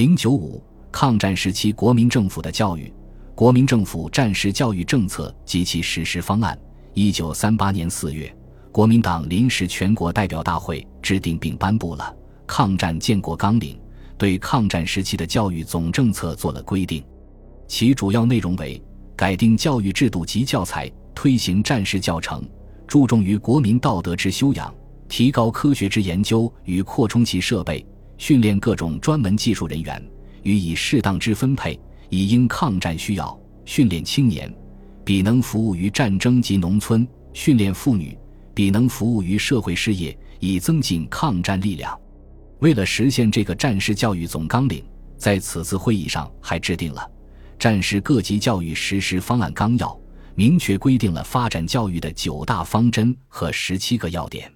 零九五，抗战时期国民政府的教育，国民政府战时教育政策及其实施方案。一九三八年四月，国民党临时全国代表大会制定并颁布了《抗战建国纲领》，对抗战时期的教育总政策做了规定。其主要内容为改定教育制度及教材，推行战时教程，注重于国民道德之修养，提高科学之研究与扩充其设备。训练各种专门技术人员，予以适当之分配，以应抗战需要；训练青年，比能服务于战争及农村；训练妇女，比能服务于社会事业，以增进抗战力量。为了实现这个战时教育总纲领，在此次会议上还制定了《战时各级教育实施方案纲要》，明确规定了发展教育的九大方针和十七个要点。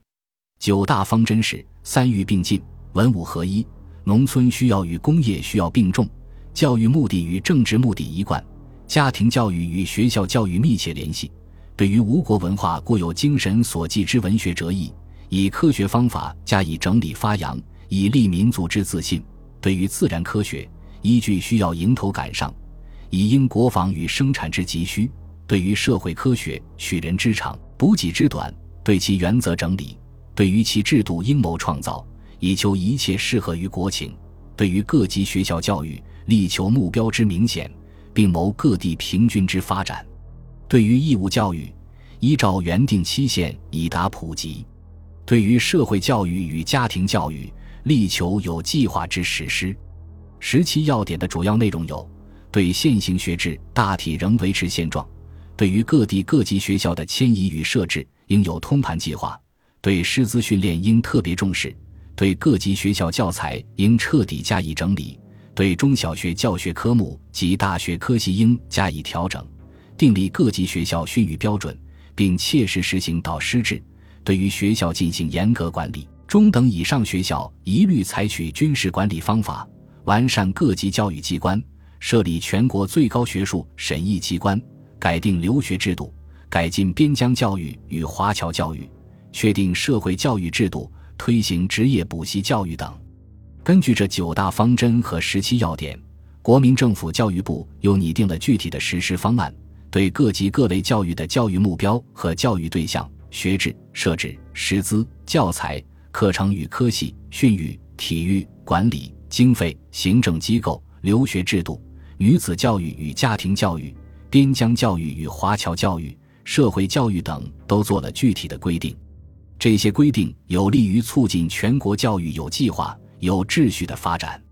九大方针是三育并进。文武合一，农村需要与工业需要并重，教育目的与政治目的一贯，家庭教育与学校教育密切联系。对于吴国文化固有精神所寄之文学哲义，以科学方法加以整理发扬，以立民族之自信。对于自然科学，依据需要迎头赶上，以应国防与生产之急需。对于社会科学，取人之长，补己之短，对其原则整理；对于其制度，阴谋创造。以求一切适合于国情，对于各级学校教育，力求目标之明显，并谋各地平均之发展；对于义务教育，依照原定期限以达普及；对于社会教育与家庭教育，力求有计划之实施。十七要点的主要内容有：对现行学制大体仍维持现状；对于各地各级学校的迁移与设置，应有通盘计划；对师资训练应特别重视。对各级学校教材应彻底加以整理，对中小学教学科目及大学科系应加以调整，订立各级学校训育标准，并切实实行导师制。对于学校进行严格管理，中等以上学校一律采取军事管理方法，完善各级教育机关，设立全国最高学术审议机关，改定留学制度，改进边疆教育与华侨教育，确定社会教育制度。推行职业补习教育等，根据这九大方针和十七要点，国民政府教育部又拟定了具体的实施方案，对各级各类教育的教育目标和教育对象、学制、设置、师资、教材、课程与科系、训育、体育、管理、经费、行政机构、留学制度、女子教育与家庭教育、边疆教育与华侨教育、社会教育等，都做了具体的规定。这些规定有利于促进全国教育有计划、有秩序的发展。